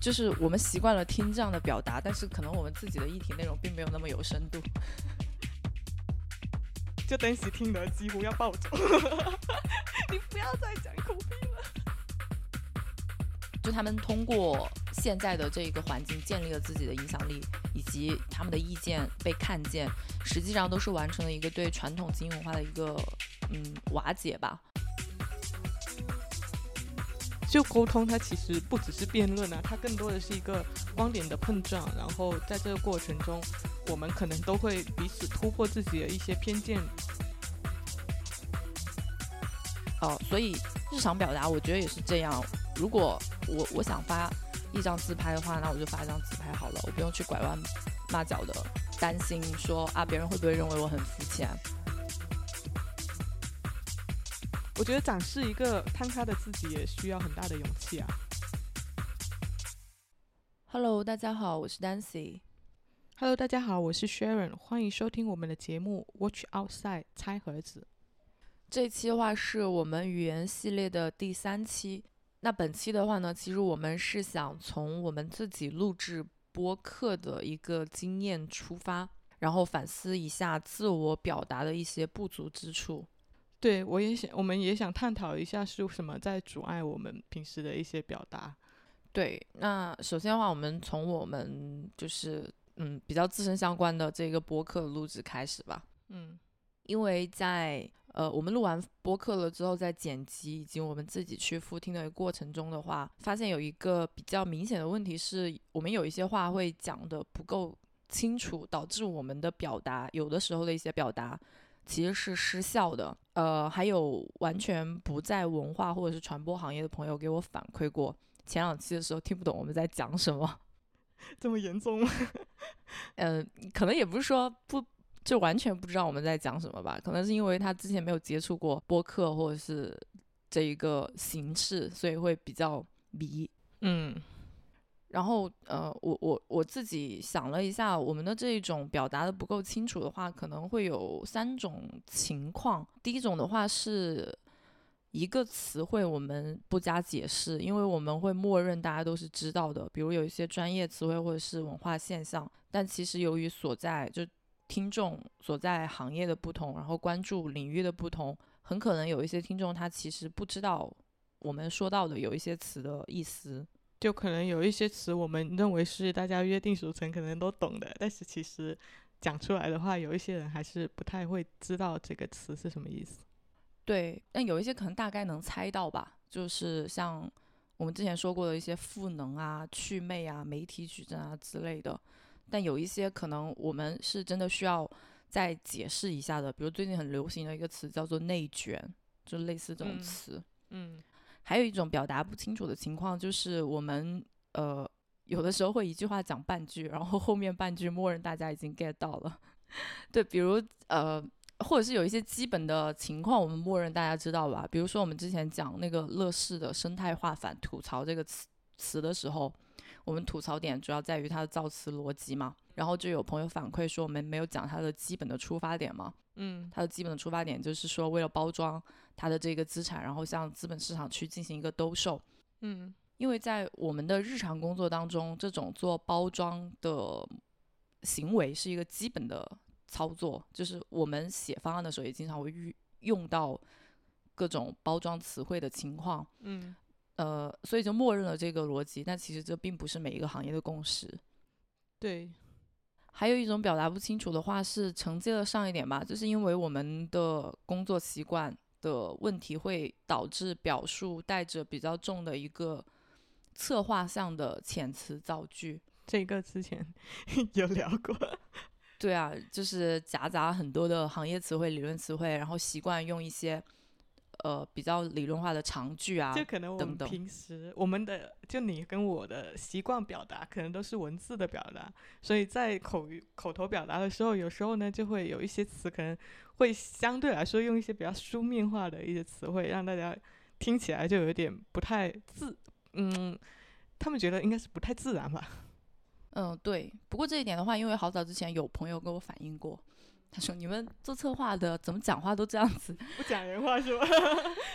就是我们习惯了听这样的表达，但是可能我们自己的议题内容并没有那么有深度。就当时听得几乎要暴走，你不要再讲苦逼了。就他们通过现在的这个环境建立了自己的影响力，以及他们的意见被看见，实际上都是完成了一个对传统精英文化的一个嗯瓦解吧。就沟通，它其实不只是辩论啊，它更多的是一个观点的碰撞。然后在这个过程中，我们可能都会彼此突破自己的一些偏见。哦，所以日常表达，我觉得也是这样。如果我我想发一张自拍的话，那我就发一张自拍好了，我不用去拐弯抹角的担心说啊，别人会不会认为我很肤浅。我觉得展示一个摊开的自己也需要很大的勇气啊。Hello，大家好，我是 Dancy。Hello，大家好，我是 Sharon。欢迎收听我们的节目《Watch Outside》拆盒子。这期的话是我们语言系列的第三期。那本期的话呢，其实我们是想从我们自己录制播客的一个经验出发，然后反思一下自我表达的一些不足之处。对，我也想，我们也想探讨一下是什么在阻碍我们平时的一些表达。对，那首先的话，我们从我们就是嗯比较自身相关的这个播客录制开始吧。嗯，因为在呃我们录完播客了之后，在剪辑以及我们自己去复听的过程中的话，发现有一个比较明显的问题是，我们有一些话会讲的不够清楚，导致我们的表达有的时候的一些表达。其实是失效的，呃，还有完全不在文化或者是传播行业的朋友给我反馈过，前两期的时候听不懂我们在讲什么，这么严重吗？嗯，可能也不是说不就完全不知道我们在讲什么吧，可能是因为他之前没有接触过播客或者是这一个形式，所以会比较迷，嗯。然后，呃，我我我自己想了一下，我们的这种表达的不够清楚的话，可能会有三种情况。第一种的话是一个词汇我们不加解释，因为我们会默认大家都是知道的，比如有一些专业词汇或者是文化现象，但其实由于所在就听众所在行业的不同，然后关注领域的不同，很可能有一些听众他其实不知道我们说到的有一些词的意思。就可能有一些词，我们认为是大家约定俗成，可能都懂的，但是其实讲出来的话，有一些人还是不太会知道这个词是什么意思。对，但有一些可能大概能猜到吧，就是像我们之前说过的一些赋能啊、祛魅啊、媒体矩阵啊之类的。但有一些可能我们是真的需要再解释一下的，比如最近很流行的一个词叫做内卷，就类似这种词。嗯。还有一种表达不清楚的情况，就是我们呃有的时候会一句话讲半句，然后后面半句默认大家已经 get 到了。对，比如呃，或者是有一些基本的情况，我们默认大家知道吧？比如说我们之前讲那个乐视的生态化反吐槽这个词词的时候。我们吐槽点主要在于它的造词逻辑嘛，然后就有朋友反馈说我们没有讲它的基本的出发点嘛，嗯，它的基本的出发点就是说为了包装它的这个资产，然后向资本市场去进行一个兜售，嗯，因为在我们的日常工作当中，这种做包装的行为是一个基本的操作，就是我们写方案的时候也经常会用用到各种包装词汇的情况，嗯。呃，所以就默认了这个逻辑，但其实这并不是每一个行业的共识。对，还有一种表达不清楚的话是承接了上一点吧，就是因为我们的工作习惯的问题，会导致表述带着比较重的一个策划上的遣词造句。这个之前 有聊过。对啊，就是夹杂很多的行业词汇、理论词汇，然后习惯用一些。呃，比较理论化的长句啊，就可能我们平时我们的就你跟我的习惯表达，可能都是文字的表达，所以在口语口头表达的时候，有时候呢就会有一些词可能会相对来说用一些比较书面化的一些词汇，让大家听起来就有点不太自，嗯，他们觉得应该是不太自然吧。嗯，对。不过这一点的话，因为好早之前有朋友跟我反映过。他说：“你们做策划的怎么讲话都这样子，不讲人话是吧？”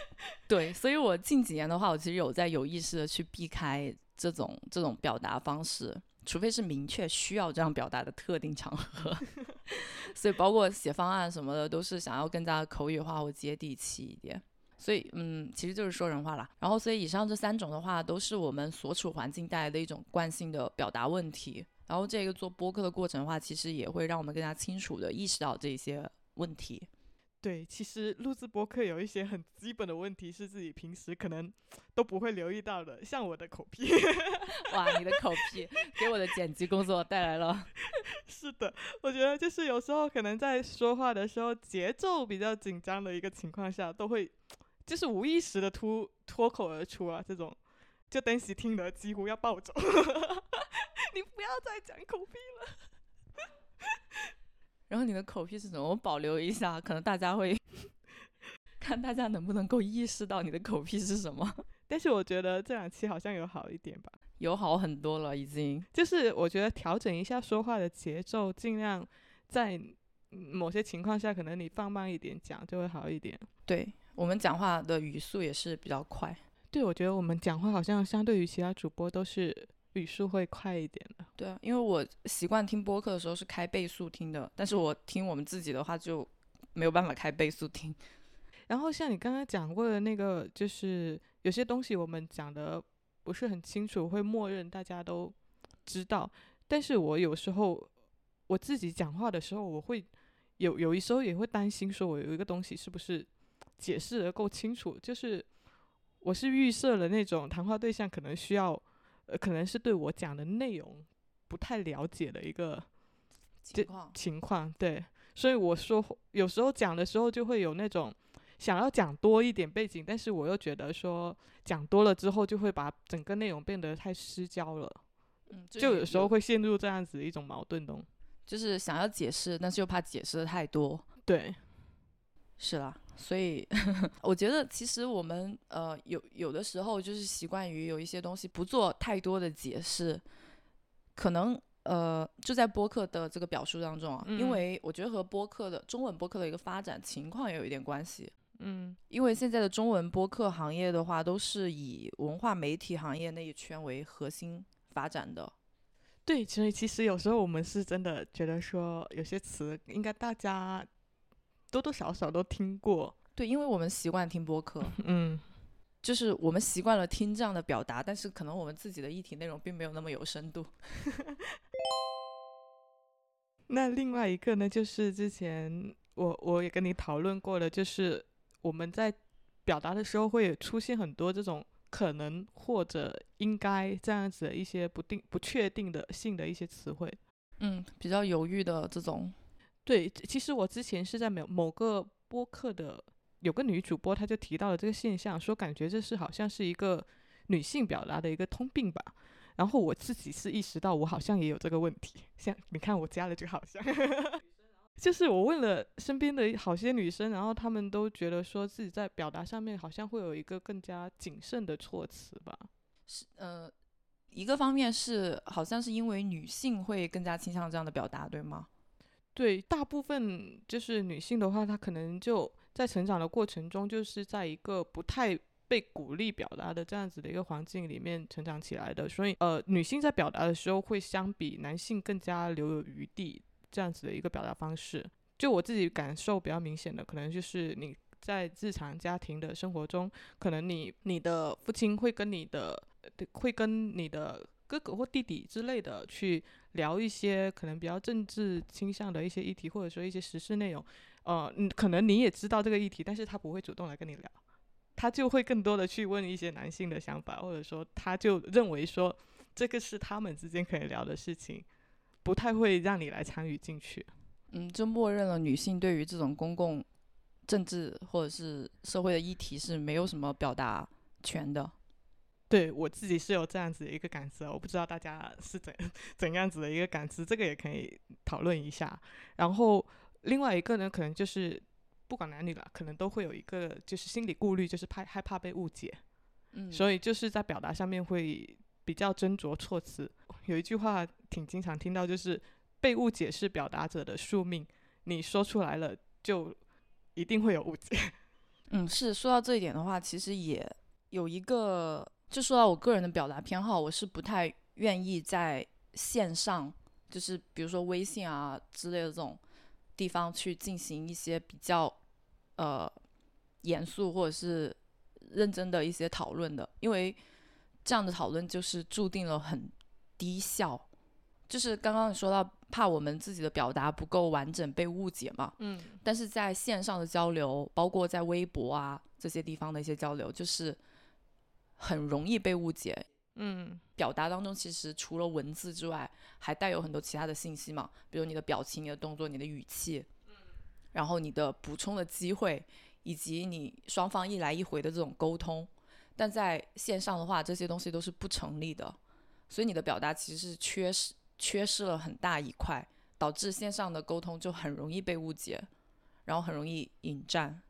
对，所以我近几年的话，我其实有在有意识的去避开这种这种表达方式，除非是明确需要这样表达的特定场合。所以包括写方案什么的，都是想要更加口语化或接地气一点。所以，嗯，其实就是说人话啦。然后，所以以上这三种的话，都是我们所处环境带来的一种惯性的表达问题。然后，这个做播客的过程的话，其实也会让我们更加清楚的意识到这些问题。对，其实录制播客有一些很基本的问题，是自己平时可能都不会留意到的，像我的口癖。哇，你的口癖给我的剪辑工作带来了。是的，我觉得就是有时候可能在说话的时候，节奏比较紧张的一个情况下，都会就是无意识的突脱口而出啊，这种就登喜听得几乎要暴走。你不要再讲口癖了。然后你的口癖是什么？我保留一下，可能大家会 看大家能不能够意识到你的口癖是什么。但是我觉得这两期好像有好一点吧，有好很多了，已经。就是我觉得调整一下说话的节奏，尽量在某些情况下，可能你放慢一点讲就会好一点。对我们讲话的语速也是比较快。对，我觉得我们讲话好像相对于其他主播都是。语速会快一点的，对啊，因为我习惯听播客的时候是开倍速听的，但是我听我们自己的话就没有办法开倍速听。然后像你刚刚讲过的那个，就是有些东西我们讲的不是很清楚，会默认大家都知道。但是我有时候我自己讲话的时候，我会有有一时候也会担心，说我有一个东西是不是解释的够清楚，就是我是预设了那种谈话对象可能需要。呃，可能是对我讲的内容不太了解的一个情况，情况对，所以我说有时候讲的时候就会有那种想要讲多一点背景，但是我又觉得说讲多了之后就会把整个内容变得太失焦了，嗯，就有时候会陷入这样子一种矛盾中，就是想要解释，但是又怕解释的太多，对，是啦。所以，我觉得其实我们呃有有的时候就是习惯于有一些东西不做太多的解释，可能呃就在播客的这个表述当中啊，因为我觉得和播客的中文播客的一个发展情况也有一点关系。嗯，因为现在的中文播客行业的话，都是以文化媒体行业那一圈为核心发展的。对，所以其实有时候我们是真的觉得说有些词应该大家。多多少少都听过，对，因为我们习惯听播客，嗯，就是我们习惯了听这样的表达，但是可能我们自己的议题内容并没有那么有深度。那另外一个呢，就是之前我我也跟你讨论过的，就是我们在表达的时候会出现很多这种可能或者应该这样子的一些不定不确定的性的一些词汇，嗯，比较犹豫的这种。对，其实我之前是在某某个播客的，有个女主播，她就提到了这个现象，说感觉这是好像是一个女性表达的一个通病吧。然后我自己是意识到，我好像也有这个问题。像你看，我加了这个好像，就是我问了身边的好些女生，然后她们都觉得说自己在表达上面好像会有一个更加谨慎的措辞吧。是，呃，一个方面是好像是因为女性会更加倾向这样的表达，对吗？对，大部分就是女性的话，她可能就在成长的过程中，就是在一个不太被鼓励表达的这样子的一个环境里面成长起来的，所以呃，女性在表达的时候会相比男性更加留有余地，这样子的一个表达方式。就我自己感受比较明显的，可能就是你在日常家庭的生活中，可能你你的父亲会跟你的会跟你的哥哥或弟弟之类的去。聊一些可能比较政治倾向的一些议题，或者说一些时事内容，呃，可能你也知道这个议题，但是他不会主动来跟你聊，他就会更多的去问一些男性的想法，或者说他就认为说这个是他们之间可以聊的事情，不太会让你来参与进去。嗯，就默认了女性对于这种公共政治或者是社会的议题是没有什么表达权的。对我自己是有这样子的一个感知，我不知道大家是怎 怎样子的一个感知，这个也可以讨论一下。然后另外一个呢，可能就是不管男女了，可能都会有一个就是心理顾虑，就是怕害怕被误解，嗯，所以就是在表达上面会比较斟酌措辞。有一句话挺经常听到，就是被误解是表达者的宿命，你说出来了就一定会有误解。嗯，是说到这一点的话，其实也有一个。就说到我个人的表达偏好，我是不太愿意在线上，就是比如说微信啊之类的这种地方去进行一些比较呃严肃或者是认真的一些讨论的，因为这样的讨论就是注定了很低效。就是刚刚你说到怕我们自己的表达不够完整被误解嘛，嗯，但是在线上的交流，包括在微博啊这些地方的一些交流，就是很容易被误解。嗯，表达当中其实除了文字之外，还带有很多其他的信息嘛，比如你的表情、你的动作、你的语气，然后你的补充的机会，以及你双方一来一回的这种沟通。但在线上的话，这些东西都是不成立的，所以你的表达其实是缺失。缺失了很大一块，导致线上的沟通就很容易被误解，然后很容易引战。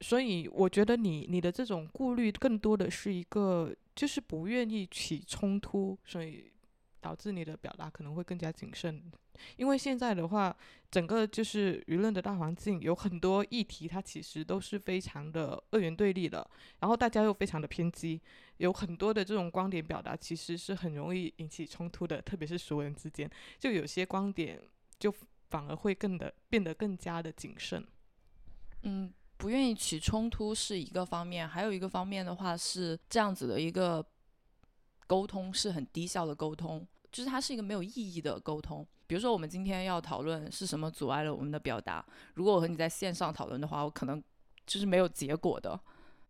所以我觉得你你的这种顾虑更多的是一个，就是不愿意起冲突，所以导致你的表达可能会更加谨慎。因为现在的话，整个就是舆论的大环境有很多议题，它其实都是非常的二元对立的，然后大家又非常的偏激。有很多的这种观点表达，其实是很容易引起冲突的，特别是熟人之间，就有些观点就反而会更的变得更加的谨慎。嗯，不愿意起冲突是一个方面，还有一个方面的话是这样子的一个沟通是很低效的沟通，就是它是一个没有意义的沟通。比如说我们今天要讨论是什么阻碍了我们的表达，如果我和你在线上讨论的话，我可能就是没有结果的。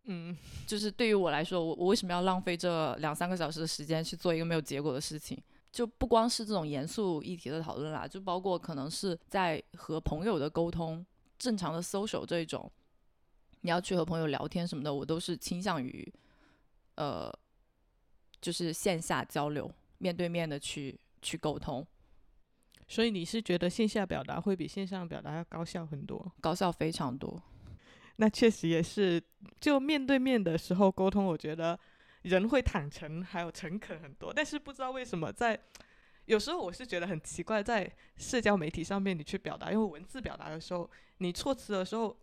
嗯，就是对于我来说，我我为什么要浪费这两三个小时的时间去做一个没有结果的事情？就不光是这种严肃议题的讨论啦，就包括可能是在和朋友的沟通、正常的 social 这一种，你要去和朋友聊天什么的，我都是倾向于，呃，就是线下交流、面对面的去去沟通。所以你是觉得线下表达会比线上表达要高效很多？高效非常多。那确实也是，就面对面的时候沟通，我觉得人会坦诚，还有诚恳很多。但是不知道为什么，在有时候我是觉得很奇怪，在社交媒体上面你去表达，因为文字表达的时候，你措辞的时候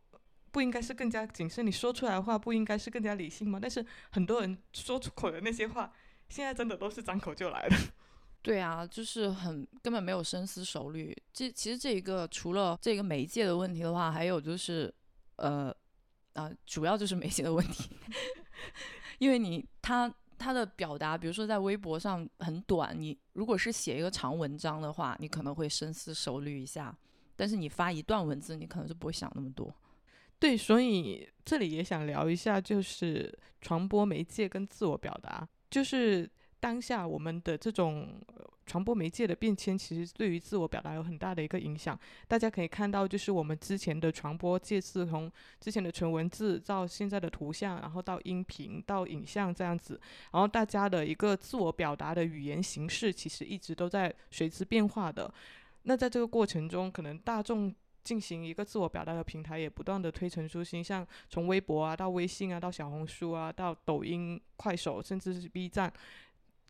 不应该是更加谨慎，你说出来的话不应该是更加理性吗？但是很多人说出口的那些话，现在真的都是张口就来的。对啊，就是很根本没有深思熟虑。这其实这一个除了这个媒介的问题的话，还有就是呃。啊，主要就是媒介的问题，因为你他他的表达，比如说在微博上很短，你如果是写一个长文章的话，你可能会深思熟虑一下，但是你发一段文字，你可能就不会想那么多。对，所以这里也想聊一下，就是传播媒介跟自我表达，就是当下我们的这种。传播媒介的变迁，其实对于自我表达有很大的一个影响。大家可以看到，就是我们之前的传播介质，从之前的纯文字到现在的图像，然后到音频到影像这样子，然后大家的一个自我表达的语言形式，其实一直都在随之变化的。那在这个过程中，可能大众进行一个自我表达的平台也不断的推陈出新，像从微博啊到微信啊到小红书啊到抖音、快手，甚至是 B 站。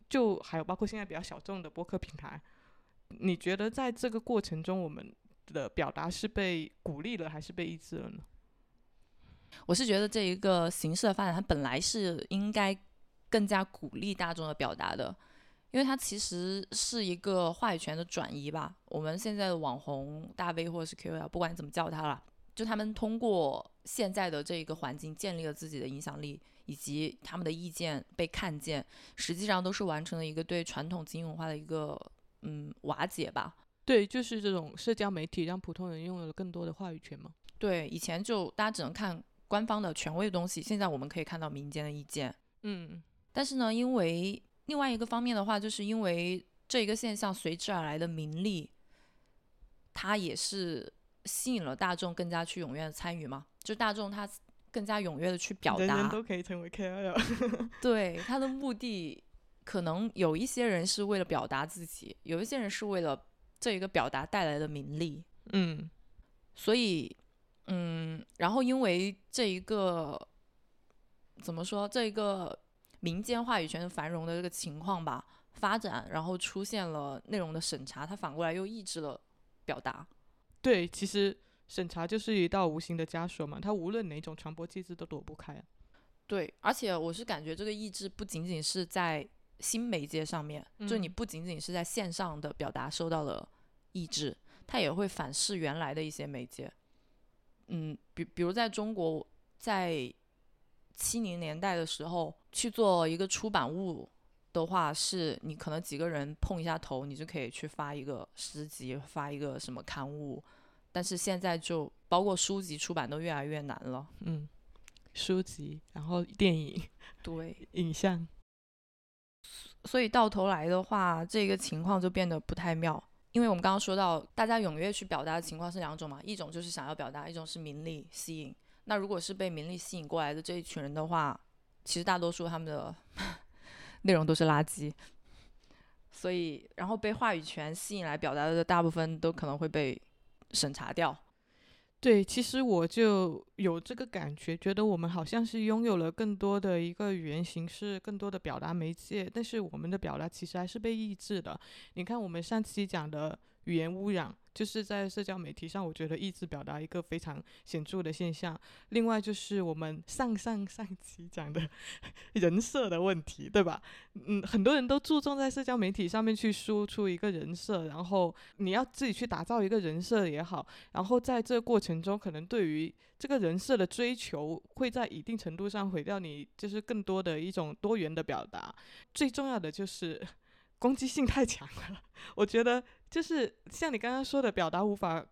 就还有包括现在比较小众的播客平台，你觉得在这个过程中，我们的表达是被鼓励了还是被抑制了呢？我是觉得这一个形式的发展，它本来是应该更加鼓励大众的表达的，因为它其实是一个话语权的转移吧。我们现在的网红大 V 或者是 KOL，不管你怎么叫他了，就他们通过现在的这个环境建立了自己的影响力。以及他们的意见被看见，实际上都是完成了一个对传统精英文化的一个嗯瓦解吧。对，就是这种社交媒体让普通人拥有了更多的话语权嘛？对，以前就大家只能看官方的权威的东西，现在我们可以看到民间的意见。嗯，但是呢，因为另外一个方面的话，就是因为这一个现象随之而来的名利，它也是吸引了大众更加去踊跃的参与嘛。就大众他。更加踊跃的去表达，人人都可以成为 KOL。对他的目的，可能有一些人是为了表达自己，有一些人是为了这一个表达带来的名利。嗯，所以，嗯，然后因为这一个怎么说，这一个民间话语权繁荣的这个情况吧，发展，然后出现了内容的审查，它反过来又抑制了表达。对，其实。审查就是一道无形的枷锁嘛，它无论哪种传播机制都躲不开。对，而且我是感觉这个抑制不仅仅是在新媒介上面，就你嗯不仅仅是在线上的表达受到了抑制，它也会反噬原来的一些媒介。嗯，比比如在中国，在七零年代的时候去做一个出版物的话，是你可能几个人碰一下头，你就可以去发一个诗集，发一个什么刊物。但是现在就包括书籍出版都越来越难了。嗯，书籍，然后电影、对，影像，所以到头来的话，这个情况就变得不太妙。因为我们刚刚说到，大家踊跃去表达的情况是两种嘛，一种就是想要表达，一种是名利吸引。那如果是被名利吸引过来的这一群人的话，其实大多数他们的 内容都是垃圾。所以，然后被话语权吸引来表达的大部分都可能会被审查掉。对，其实我就有这个感觉，觉得我们好像是拥有了更多的一个语言形式，更多的表达媒介，但是我们的表达其实还是被抑制的。你看，我们上期讲的语言污染，就是在社交媒体上，我觉得意志表达一个非常显著的现象。另外就是我们上上上期讲的 人设的问题，对吧？嗯，很多人都注重在社交媒体上面去输出一个人设，然后你要自己去打造一个人设也好。然后在这个过程中，可能对于这个人设的追求，会在一定程度上毁掉你就是更多的一种多元的表达。最重要的就是攻击性太强了，我觉得就是像你刚刚说的，表达无法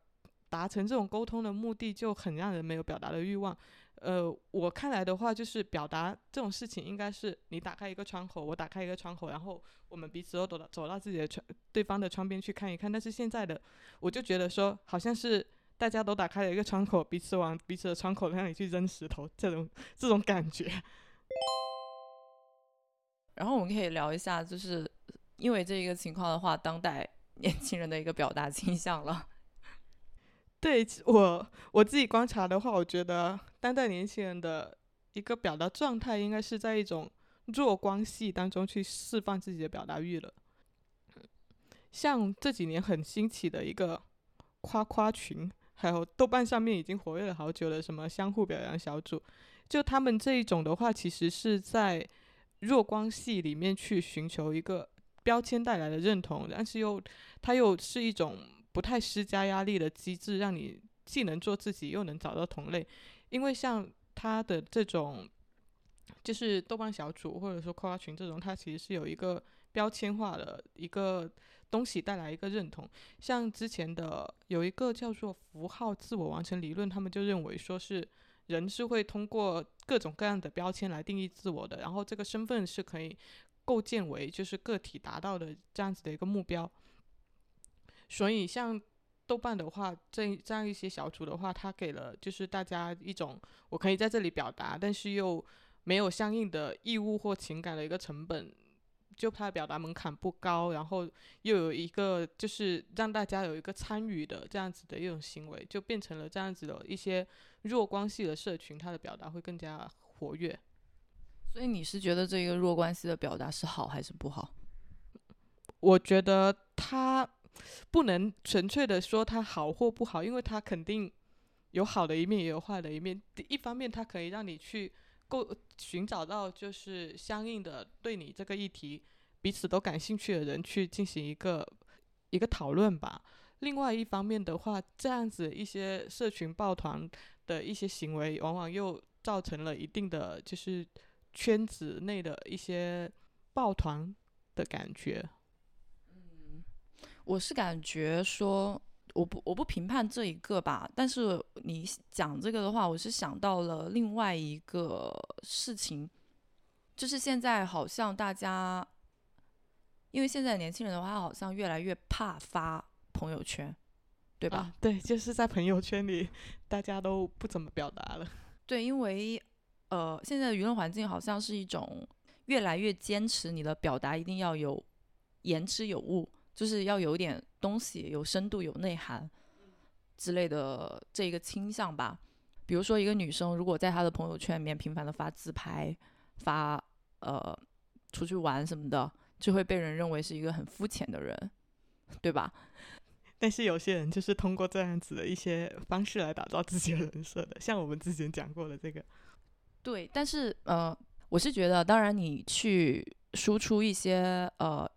达成这种沟通的目的，就很让人没有表达的欲望。呃，我看来的话，就是表达这种事情，应该是你打开一个窗口，我打开一个窗口，然后我们彼此都走到走到自己的窗对方的窗边去看一看。但是现在的我就觉得说，好像是大家都打开了一个窗口，彼此往彼此的窗口那里去扔石头，这种这种感觉。然后我们可以聊一下，就是因为这一个情况的话，当代 年轻人的一个表达倾向了。对我我自己观察的话，我觉得当代年轻人的一个表达状态，应该是在一种弱光系当中去释放自己的表达欲了。像这几年很兴起的一个夸夸群，还有豆瓣上面已经活跃了好久的什么相互表扬小组，就他们这一种的话，其实是在弱光系里面去寻求一个标签带来的认同，但是又它又是一种不太施加压力的机制，让你既能做自己，又能找到同类。因为像他的这种，就是豆瓣小组或者说夸夸群这种，它其实是有一个标签化的一个东西带来一个认同。像之前的有一个叫做符号自我完成理论，他们就认为说是人是会通过各种各样的标签来定义自我的，然后这个身份是可以构建为就是个体达到的这样子的一个目标。所以像豆瓣的话，这这样一些小组的话，它给了就是大家一种我可以在这里表达，但是又没有相应的义务或情感的一个成本，就它的表达门槛不高，然后又有一个就是让大家有一个参与的这样子的一种行为，就变成了这样子的一些弱关系的社群，它的表达会更加活跃。所以你是觉得这个弱关系的表达是好还是不好？我觉得它不能纯粹的说它好或不好，因为它肯定有好的一面，也有坏的一面。一方面，它可以让你去够寻找到就是相应的对你这个议题彼此都感兴趣的人去进行一个一个讨论吧。另外一方面的话，这样子一些社群抱团的一些行为，往往又造成了一定的就是圈子内的一些抱团的感觉。嗯我是感觉说，我不我不评判这一个吧，但是你讲这个的话，我是想到了另外一个事情，就是现在好像大家，因为现在年轻人的话，好像越来越怕发朋友圈，对吧？啊，对，就是在朋友圈里，大家都不怎么表达了。对，因为呃，现在的舆论环境好像是一种越来越坚持你的表达一定要有言之有物，就是要有点东西，有深度、有内涵之类的这一个倾向吧。比如说，一个女生如果在她的朋友圈里面频繁的发自拍、发呃出去玩什么的，就会被人认为是一个很肤浅的人，对吧？但是有些人就是通过这样子的一些方式来打造自己的人设的，像我们之前讲过的这个。对，但是呃，我是觉得，当然你去输出一些呃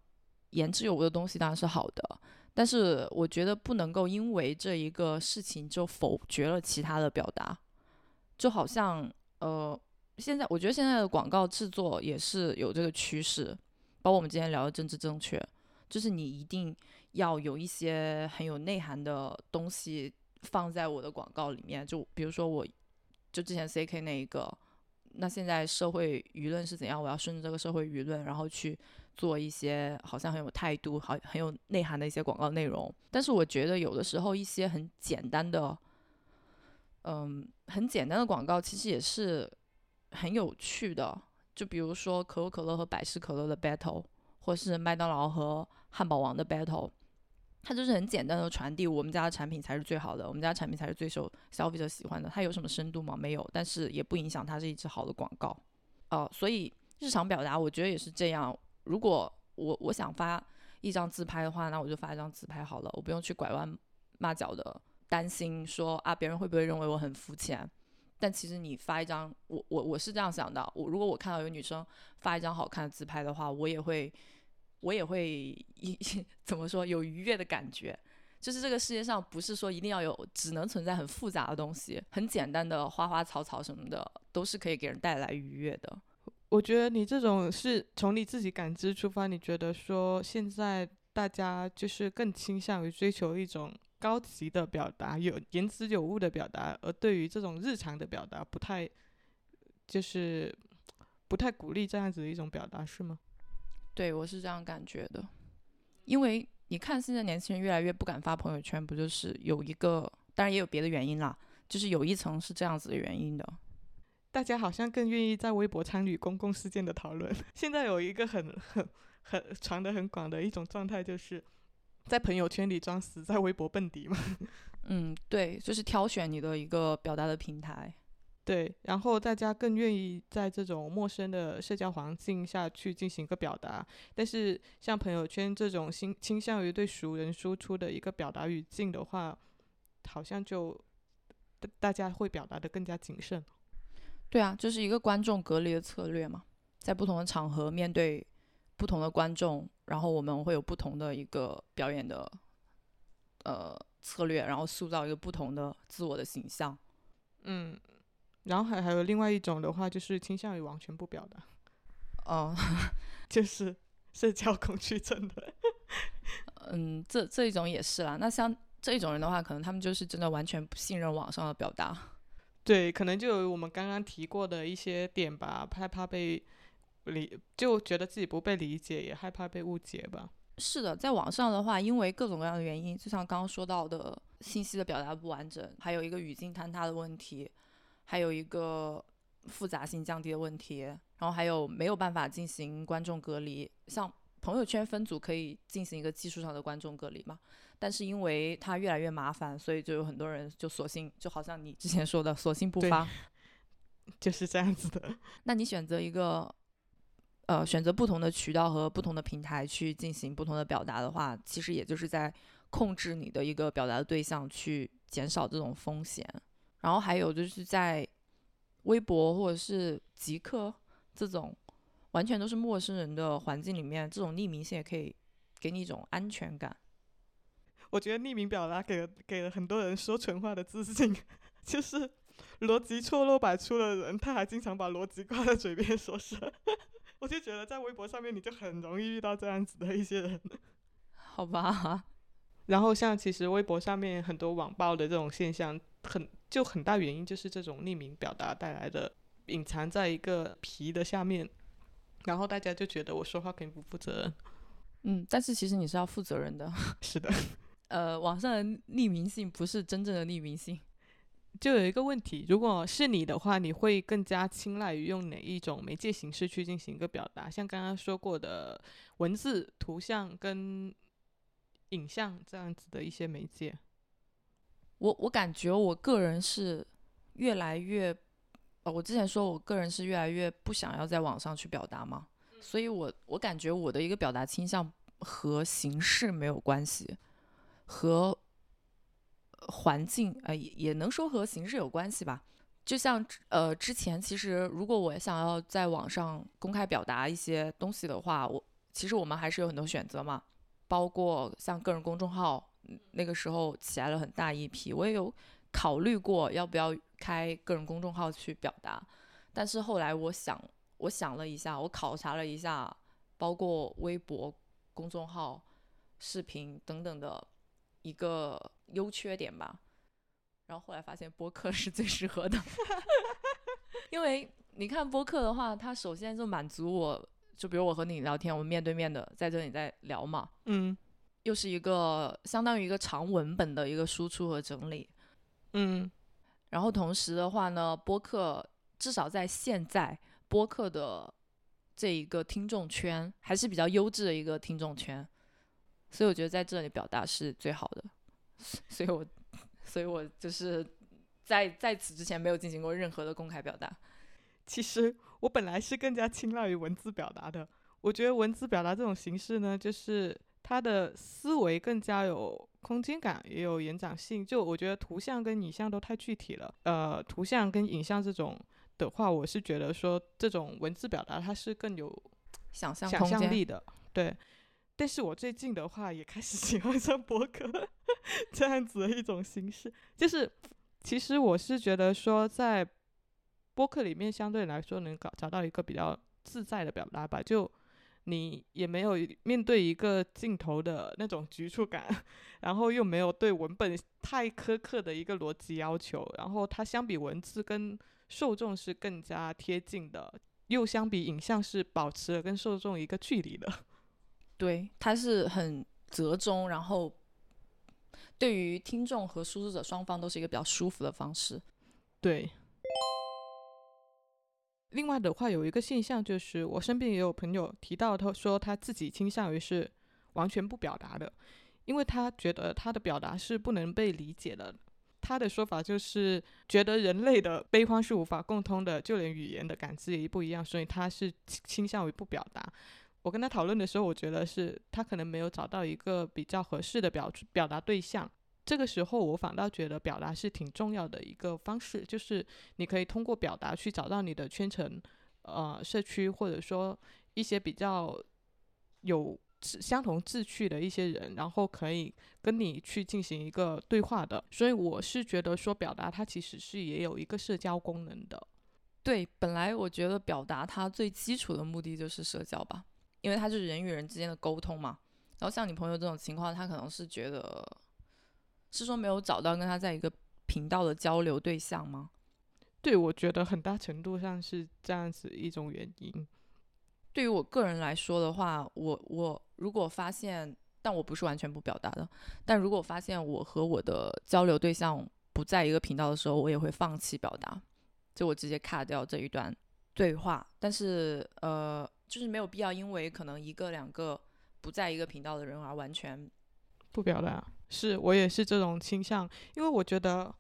言之有物的东西当然是好的，但是我觉得不能够因为这一个事情就否决了其他的表达，就好像呃，现在我觉得现在的广告制作也是有这个趋势，包括我们今天聊的政治正确，就是你一定要有一些很有内涵的东西放在我的广告里面，就比如说我就之前 CK 那一个。那现在社会舆论是怎样？我要顺着这个社会舆论，然后去做一些好像很有态度、好很有内涵的一些广告内容。但是我觉得有的时候一些很简单的，嗯，很简单的广告其实也是很有趣的。就比如说可口可乐和百事可乐的 battle，或是麦当劳和汉堡王的 battle。它就是很简单的传递，我们家的产品才是最好的，我们家产品才是最受消费者喜欢的。它有什么深度吗？没有，但是也不影响它是一支好的广告。哦，所以日常表达我觉得也是这样。如果我我想发一张自拍的话，那我就发一张自拍好了，我不用去拐弯抹角的担心说啊别人会不会认为我很肤浅。但其实你发一张，我我我是这样想的，我如果我看到有女生发一张好看的自拍的话，我也会。我也会一 怎么说有愉悦的感觉，就是这个世界上不是说一定要有只能存在很复杂的东西，很简单的花花草草什么的都是可以给人带来愉悦的。我觉得你这种是从你自己感知出发，你觉得说现在大家就是更倾向于追求一种高级的表达，有言之有物的表达，而对于这种日常的表达不太，就是不太鼓励这样子的一种表达，是吗？对，我是这样感觉的，因为你看现在年轻人越来越不敢发朋友圈，不就是有一个，当然也有别的原因啦，就是有一层是这样子的原因的。大家好像更愿意在微博参与公共事件的讨论。现在有一个很很很传的很广的一种状态，就是在朋友圈里装死，在微博蹦迪嘛。嗯，对，就是挑选你的一个表达的平台。对，然后大家更愿意在这种陌生的社交环境下去进行一个表达，但是像朋友圈这种倾倾向于对熟人输出的一个表达语境的话，好像就大家会表达的更加谨慎。对啊，就是一个观众隔离的策略嘛，在不同的场合面对不同的观众，然后我们会有不同的一个表演的呃策略，然后塑造一个不同的自我的形象。嗯。然后还还有另外一种的话，就是倾向于完全不表达，哦，就是 社交恐惧症的。嗯，这这一种也是啦。那像这一种人的话，可能他们就是真的完全不信任网上的表达。对，可能就有我们刚刚提过的一些点吧，害怕被理，就觉得自己不被理解，也害怕被误解吧。是的，在网上的话，因为各种各样的原因，就像刚刚说到的信息的表达不完整，还有一个语境坍塌的问题。还有一个复杂性降低的问题，然后还有没有办法进行观众隔离，像朋友圈分组可以进行一个技术上的观众隔离嘛？但是因为它越来越麻烦，所以就有很多人就索性就好像你之前说的，索性不发，就是这样子的。那你选择一个，呃，选择不同的渠道和不同的平台去进行不同的表达的话，其实也就是在控制你的一个表达的对象，去减少这种风险。然后还有就是在微博或者是极客这种完全都是陌生人的环境里面，这种匿名性也可以给你一种安全感。我觉得匿名表达给了给了很多人说蠢话的自信，就是逻辑错漏百出的人，他还经常把逻辑挂在嘴边说是。我就觉得在微博上面你就很容易遇到这样子的一些人。好吧。然后像其实微博上面很多网暴的这种现象，很就很大原因就是这种匿名表达带来的，隐藏在一个皮的下面，然后大家就觉得我说话肯定不负责任。嗯，但是其实你是要负责任的。是的，呃，网上的匿名性不是真正的匿名性。就有一个问题，如果是你的话，你会更加青睐于用哪一种媒介形式去进行一个表达？像刚刚说过的文字、图像跟。影像这样子的一些媒介，我我感觉我个人是越来越，呃，我之前说我个人是越来越不想要在网上去表达嘛，所以我我感觉我的一个表达倾向和形式没有关系，和环境，呃，也也能说和形式有关系吧，就像呃之前，其实如果我想要在网上公开表达一些东西的话，我其实我们还是有很多选择嘛，包括像个人公众号，那个时候起来了很大一批，我也有考虑过要不要开个人公众号去表达，但是后来我想，我想了一下，我考察了一下，包括微博、公众号、视频等等的一个优缺点吧。然后后来发现播客是最适合的，因为你看播客的话，它首先就满足我，就比如我和你聊天，我们面对面的在这里在聊嘛，嗯又是一个相当于一个长文本的一个输出和整理。嗯然后同时的话呢，播客至少在现在播客的这一个听众圈还是比较优质的一个听众圈，所以我觉得在这里表达是最好的，所以我。所以我就是在在此之前没有进行过任何的公开表达。其实我本来是更加青睐于文字表达的。我觉得文字表达这种形式呢，就是它的思维更加有空间感，也有延展性。就我觉得图像跟影像都太具体了。呃，图像跟影像这种的话，我是觉得说这种文字表达它是更有想象想象力的。对。但是我最近的话也开始 喜欢上博客这样子的一种形式，就是其实我是觉得说在播客里面相对来说能搞找到一个比较自在的表达吧，就你也没有面对一个镜头的那种局促感，然后又没有对文本太苛刻的一个逻辑要求，然后它相比文字跟受众是更加贴近的，又相比影像是保持了跟受众一个距离的。对，它是很折中，然后对于听众和输出者双方都是一个比较舒服的方式。对。另外的话，有一个现象就是，我身边也有朋友提到，他说他自己倾向于是完全不表达的，因为他觉得他的表达是不能被理解的。他的说法就是觉得人类的悲欢是无法共通的，就连语言的感知也不一样，所以他是倾向于不表达。我跟他讨论的时候，我觉得是他可能没有找到一个比较合适的表表达对象。这个时候，我反倒觉得表达是挺重要的一个方式，就是你可以通过表达去找到你的圈层、呃社区，或者说一些比较有相同志趣的一些人，然后可以跟你去进行一个对话的。所以我是觉得说，表达它其实是也有一个社交功能的。对，本来我觉得表达它最基础的目的就是社交吧。因为它是人与人之间的沟通嘛，然后像你朋友这种情况，他可能是觉得是说没有找到跟他在一个频道的交流对象吗？对，我觉得很大程度上是这样子一种原因。对于我个人来说的话，我我如果发现，但我不是完全不表达的，但如果发现我和我的交流对象不在一个频道的时候，我也会放弃表达，就我直接卡掉这一段对话。但是呃。就是没有必要，因为可能一个两个不在一个频道的人而完全不表达。是我也是这种倾向，因为我觉得，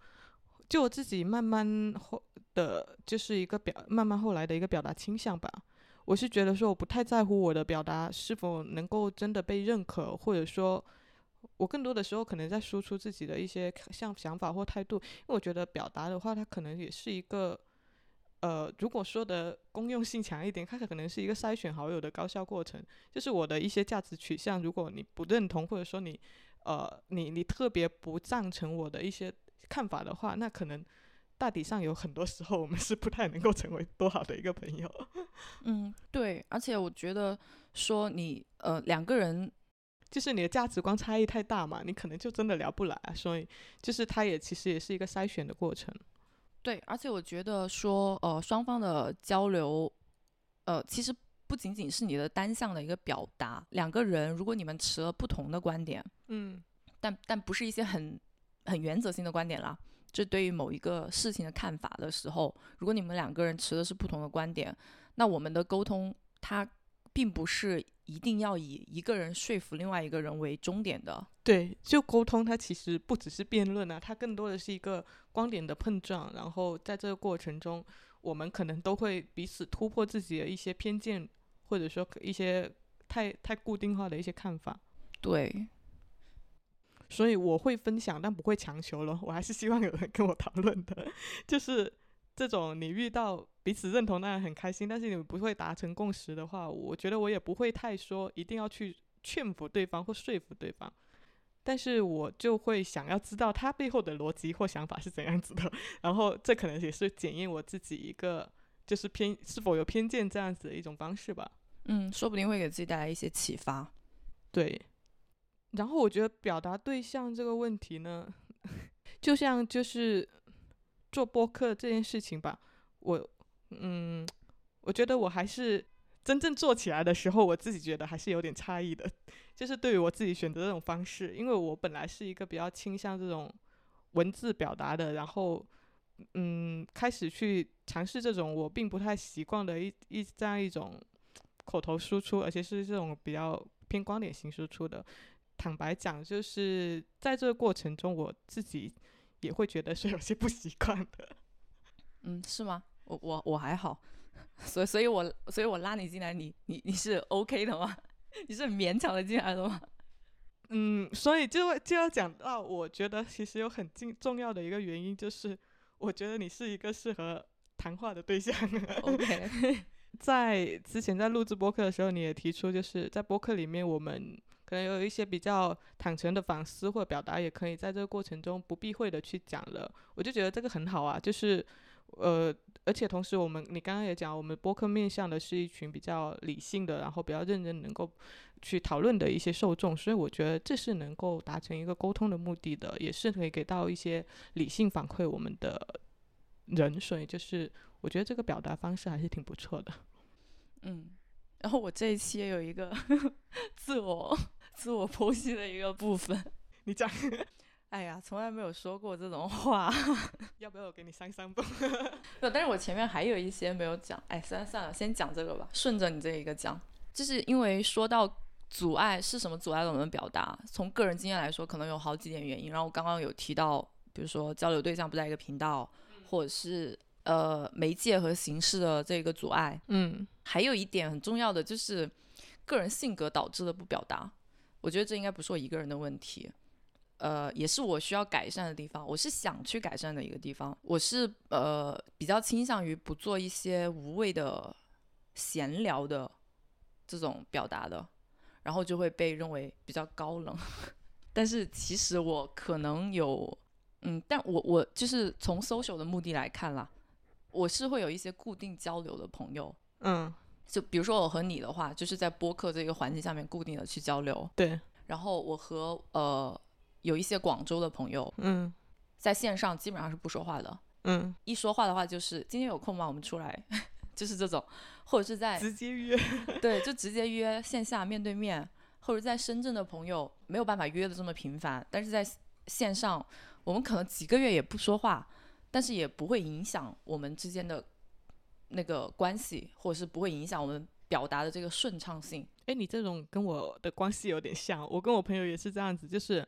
就我自己慢慢后的，就是一个表慢慢后来的一个表达倾向吧。我是觉得说，我不太在乎我的表达是否能够真的被认可，或者说，我更多的时候可能在输出自己的一些像想法或态度。因为我觉得表达的话，它可能也是一个。呃，如果说的公用性强一点，它可能是一个筛选好友的高效过程。就是我的一些价值取向，如果你不认同，或者说你，呃，你你特别不赞成我的一些看法的话，那可能大体上有很多时候我们是不太能够成为多好的一个朋友。嗯，对，而且我觉得说你呃两个人，就是你的价值观差异太大嘛，你可能就真的聊不来。所以就是它也其实也是一个筛选的过程。对，而且我觉得说，呃，双方的交流，呃，其实不仅仅是你的单向的一个表达。两个人如果你们持了不同的观点，嗯，但但不是一些很很原则性的观点啦，就对于某一个事情的看法的时候，如果你们两个人持的是不同的观点，那我们的沟通它并不是一定要以一个人说服另外一个人为终点的。对，就沟通它其实不只是辩论啊，它更多的是一个。观点的碰撞，然后在这个过程中，我们可能都会彼此突破自己的一些偏见，或者说一些太太固定化的一些看法。对，所以我会分享，但不会强求了。我还是希望有人跟我讨论的，就是这种你遇到彼此认同当然很开心，但是你们不会达成共识的话，我觉得我也不会太说一定要去劝服对方或说服对方。但是我就会想要知道他背后的逻辑或想法是怎样子的，然后这可能也是检验我自己一个就是偏是否有偏见这样子的一种方式吧。嗯，说不定会给自己带来一些启发。对。然后我觉得表达对象这个问题呢，就像就是做播客这件事情吧，我嗯，我觉得我还是。真正做起来的时候，我自己觉得还是有点差异的，就是对于我自己选择这种方式，因为我本来是一个比较倾向这种文字表达的，然后嗯，开始去尝试这种我并不太习惯的一一这样一种口头输出，而且是这种比较偏观点型输出的。坦白讲，就是在这个过程中，我自己也会觉得是有些不习惯的。嗯，是吗？我我我还好。所以，所以我，所以我拉你进来，你，你，你是 OK 的吗？你是勉强的进来的吗？嗯，所以就就要讲到，我觉得其实有很重重要的一个原因，就是我觉得你是一个适合谈话的对象。OK，在之前在录制播客的时候，你也提出，就是在播客里面，我们可能有一些比较坦诚的反思或表达，也可以在这个过程中不避讳的去讲了。我就觉得这个很好啊，就是呃。而且同时，我们你刚刚也讲，我们播客面向的是一群比较理性的，然后比较认真，能够去讨论的一些受众，所以我觉得这是能够达成一个沟通的目的的，也是可以给到一些理性反馈我们的人，所以就是我觉得这个表达方式还是挺不错的。嗯，然后我这一期也有一个 自我自我剖析的一个部分，你讲。哎呀，从来没有说过这种话，要不要我给你上上不？有，但是我前面还有一些没有讲。哎，算了算了，先讲这个吧，顺着你这一个讲。就是因为说到阻碍是什么阻碍了我们表达，从个人经验来说，可能有好几点原因。然后我刚刚有提到，比如说交流对象不在一个频道，或者是呃媒介和形式的这个阻碍。嗯，还有一点很重要的就是个人性格导致的不表达。我觉得这应该不是我一个人的问题。呃，也是我需要改善的地方，我是想去改善的一个地方。我是呃比较倾向于不做一些无谓的闲聊的这种表达的，然后就会被认为比较高冷。但是其实我可能有，嗯，但我我就是从 social 的目的来看啦，我是会有一些固定交流的朋友，嗯，就比如说我和你的话，就是在播客这个环境下面固定的去交流，对。然后我和呃。有一些广州的朋友，嗯，在线上基本上是不说话的，嗯，一说话的话就是今天有空吗？我们出来，就是这种，或者是在直接约，对，就直接约线下面对面，或者在深圳的朋友没有办法约的这么频繁，但是在线上，我们可能几个月也不说话，但是也不会影响我们之间的那个关系，或者是不会影响我们表达的这个顺畅性。哎，你这种跟我的关系有点像，我跟我朋友也是这样子，就是。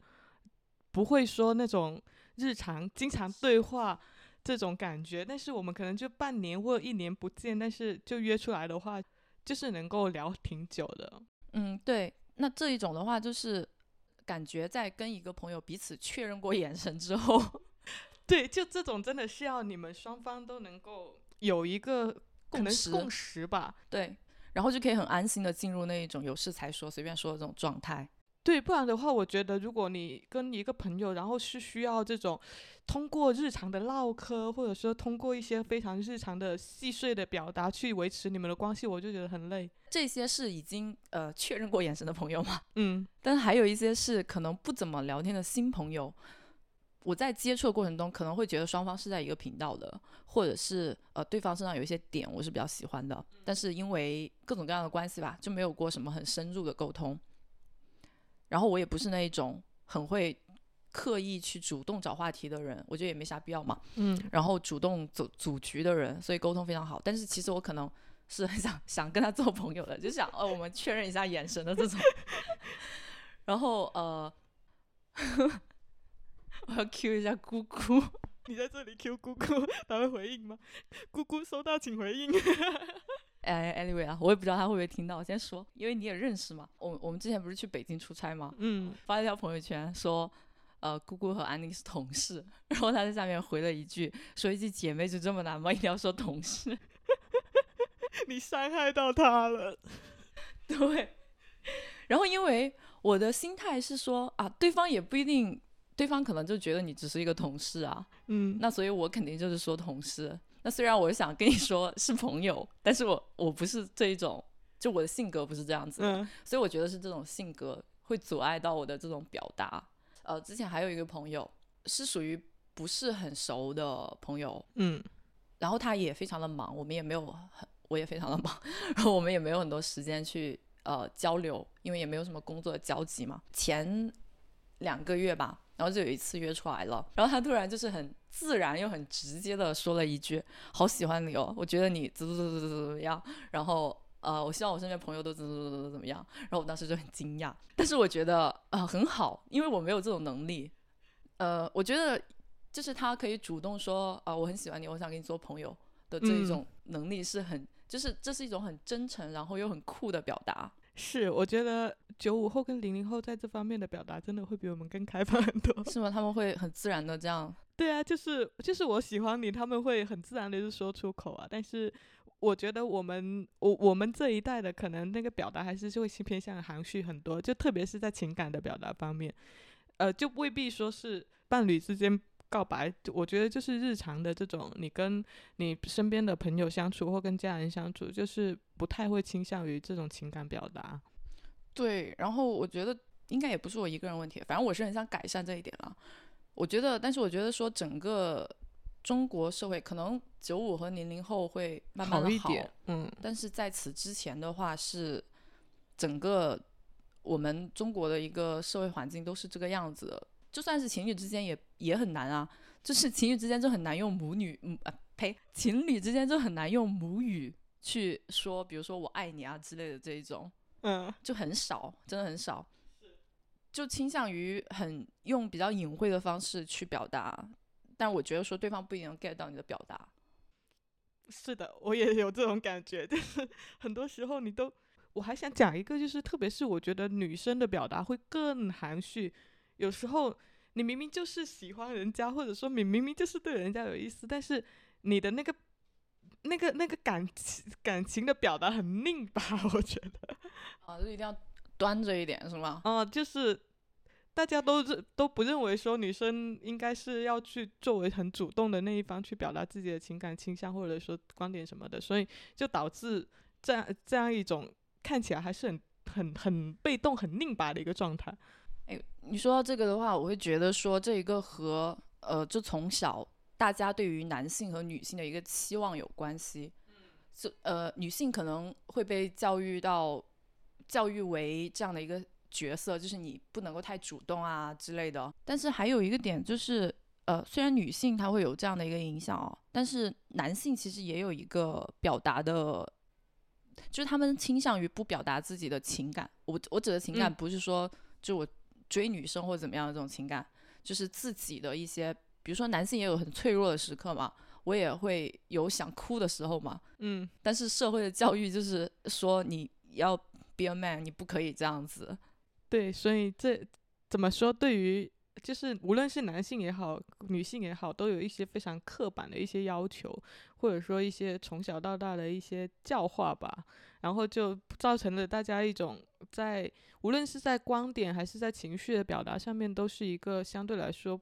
不会说那种日常经常对话这种感觉，但是我们可能就半年或一年不见，但是就约出来的话，就是能够聊挺久的。嗯，对。那这一种的话，就是感觉在跟一个朋友彼此确认过眼神之后，对，就这种真的是要你们双方都能够有一个共识共识吧。对，然后就可以很安心的进入那一种有事才说、随便说的这种状态。对，不然的话，我觉得如果你跟一个朋友，然后是需要这种通过日常的唠嗑，或者说通过一些非常日常的细碎的表达去维持你们的关系，我就觉得很累。这些是已经呃确认过眼神的朋友吗？嗯，但是还有一些是可能不怎么聊天的新朋友，我在接触的过程中可能会觉得双方是在一个频道的，或者是呃对方身上有一些点我是比较喜欢的，但是因为各种各样的关系吧，就没有过什么很深入的沟通。然后我也不是那一种很会刻意去主动找话题的人，我觉得也没啥必要嘛。嗯。然后主动组组局的人，所以沟通非常好。但是其实我可能是很想 想跟他做朋友的，就想呃我们确认一下眼神的这种。然后呃，我要 Q 一下姑姑，你在这里 Q 姑姑，他会回应吗？姑姑收到，请回应。哎，anyway 啊，我也不知道他会不会听到。我先说，因为你也认识嘛。我我们之前不是去北京出差吗？嗯。发了一条朋友圈说，呃，姑姑和安妮是同事，然后他在下面回了一句，说一句姐妹就这么难吗？一定要说同事？你伤害到他了。对。然后因为我的心态是说啊，对方也不一定，对方可能就觉得你只是一个同事啊，嗯，那所以我肯定就是说同事。那虽然我想跟你说是朋友，但是我我不是这一种，就我的性格不是这样子，嗯所以我觉得是这种性格会阻碍到我的这种表达。呃，之前还有一个朋友是属于不是很熟的朋友，嗯然后他也非常的忙，我们也没有很，我也非常的忙，然后我们也没有很多时间去呃交流，因为也没有什么工作的交集嘛。前两个月吧，然后就有一次约出来了，然后他突然就是很自然又很直接的说了一句：“好喜欢你哦，我觉得你怎么怎么怎么怎么样。”然后呃，我希望我身边朋友都怎么怎么怎么怎么样。然后我当时就很惊讶，但是我觉得呃很好，因为我没有这种能力。呃，我觉得就是他可以主动说啊、我很喜欢你，我想跟你做朋友的这一种能力是很，就是这是一种很真诚，然后又很酷的表达。是，我觉得九五后跟零零后在这方面的表达真的会比我们更开放很多。是吗？他们会很自然的这样，对啊，就是就是我喜欢你，他们会很自然的就说出口啊。但是我觉得我们我我们这一代的可能那个表达还是就会偏向含蓄很多，就特别是在情感的表达方面，呃，就未必说是伴侣之间告白。我觉得就是日常的这种，你跟你身边的朋友相处或跟家人相处，就是不太会倾向于这种情感表达。对。然后我觉得应该也不是我一个人问题，反正我是很想改善这一点了。我觉得，但是我觉得说整个中国社会，可能九五和零零后会慢慢的一点，嗯但是在此之前的话，是整个我们中国的一个社会环境都是这个样子的。就算是情侣之间也也很难啊，就是情侣之间就很难用母女，嗯啊呸，情侣之间就很难用母语去说，比如说我爱你啊之类的这一种，嗯就很少，真的很少。就倾向于很用比较隐晦的方式去表达，但我觉得说对方不一定能 get 到你的表达。是的，我也有这种感觉，就是 很多时候你都，我还想讲一个，就是特别是我觉得女生的表达会更含蓄，有时候你明明就是喜欢人家，或者说你明明就是对人家有意思，但是你的那个那个那个感情感情的表达很拧巴，我觉得，啊，就一定要端着一点，是吗？哦、就是。大家都是都不认为说女生应该是要去作为很主动的那一方去表达自己的情感倾向或者说观点什么的，所以就导致这样这样一种看起来还是很很很被动、很拧巴的一个状态。哎，你说到这个的话，我会觉得说这一个和呃，就从小大家对于男性和女性的一个期望有关系。就呃，女性可能会被教育到教育为这样的一个角色，就是你不能够太主动啊之类的。但是还有一个点就是，呃，虽然女性她会有这样的一个影响哦，但是男性其实也有一个表达的。就是他们倾向于不表达自己的情感，我我指的情感嗯不是说就我追女生或者怎么样的这种情感，就是自己的一些，比如说男性也有很脆弱的时刻嘛，我也会有想哭的时候嘛。嗯，但是社会的教育就是说你要 be a man，你不可以这样子。对，所以这怎么说？对于就是无论是男性也好，女性也好，都有一些非常刻板的一些要求，或者说一些从小到大的一些教化吧，然后就造成了大家一种在无论是在观点还是在情绪的表达上面，都是一个相对来说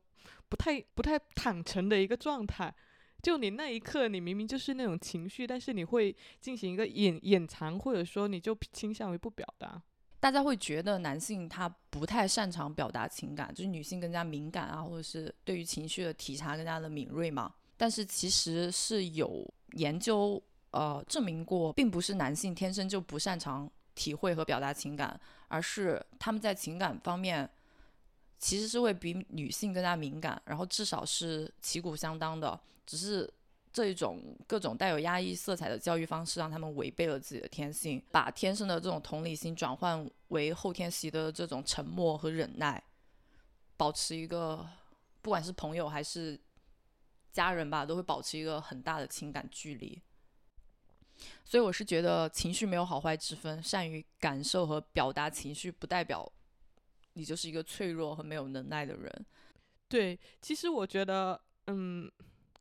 不太不太坦诚的一个状态。就你那一刻，你明明就是那种情绪，但是你会进行一个掩掩藏，或者说你就倾向于不表达。大家会觉得男性他不太擅长表达情感，就是女性更加敏感啊，或者是对于情绪的体察更加的敏锐嘛。但是其实是有研究呃证明过，并不是男性天生就不擅长体会和表达情感，而是他们在情感方面其实是会比女性更加敏感，然后至少是旗鼓相当的，只是。这一种各种带有压抑色彩的教育方式，让他们违背了自己的天性，把天生的这种同理心转换为后天习得的这种沉默和忍耐，保持一个不管是朋友还是家人吧，都会保持一个很大的情感距离。所以我是觉得情绪没有好坏之分，善于感受和表达情绪，不代表你就是一个脆弱和没有能耐的人。对，其实我觉得，嗯，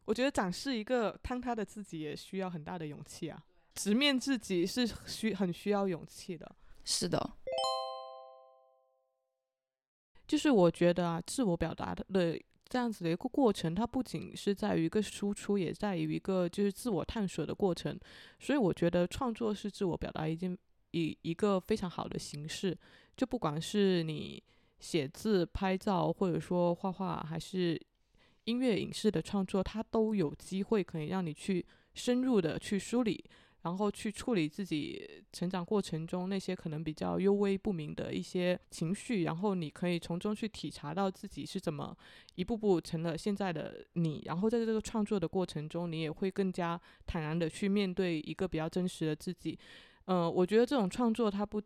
我觉得展示一个坍塌的自己也需要很大的勇气啊，直面自己是需很需要勇气的。是的，就是我觉得啊，自我表达的这样子的一个过程，它不仅是在于一个输出，也在于一个就是自我探索的过程。所以我觉得创作是自我表达一件一一个非常好的形式。就不管是你。写字、拍照，或者说画画，还是音乐、影视的创作，它都有机会可以让你去深入的去梳理，然后去处理自己成长过程中那些可能比较幽微不明的一些情绪，然后你可以从中去体察到自己是怎么一步步成了现在的你，然后在这个创作的过程中，你也会更加坦然的去面对一个比较真实的自己。嗯，我觉得这种创作它不。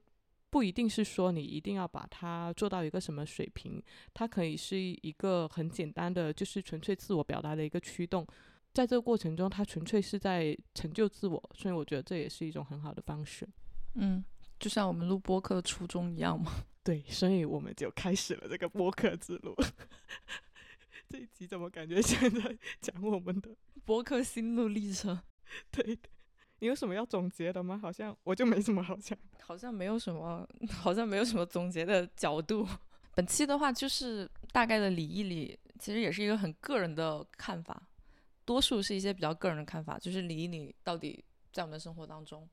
不一定是说你一定要把它做到一个什么水平，它可以是一个很简单的，就是纯粹自我表达的一个驱动，在这个过程中，他纯粹是在成就自我，所以我觉得这也是一种很好的方式。嗯，就像我们录播客的初衷一样嘛。对，所以我们就开始了这个播客之路。这一集怎么感觉现在讲我们的 播客心路历程？对。你有什么要总结的吗？好像我就没什么好讲，好像没有什么，好像没有什么总结的角度。本期的话就是大概的理一理，其实也是一个很个人的看法，多数是一些比较个人的看法，就是理你到底在我们的生活当中，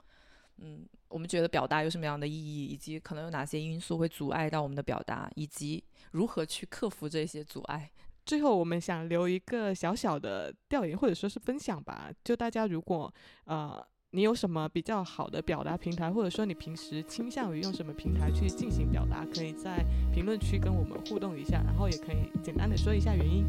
嗯，我们觉得表达有什么样的意义，以及可能有哪些因素会阻碍到我们的表达，以及如何去克服这些阻碍。最后，我们想留一个小小的调研或者说是分享吧，就大家如果呃。你有什么比较好的表达平台，或者说你平时倾向于用什么平台去进行表达？可以在评论区跟我们互动一下，然后也可以简单的说一下原因。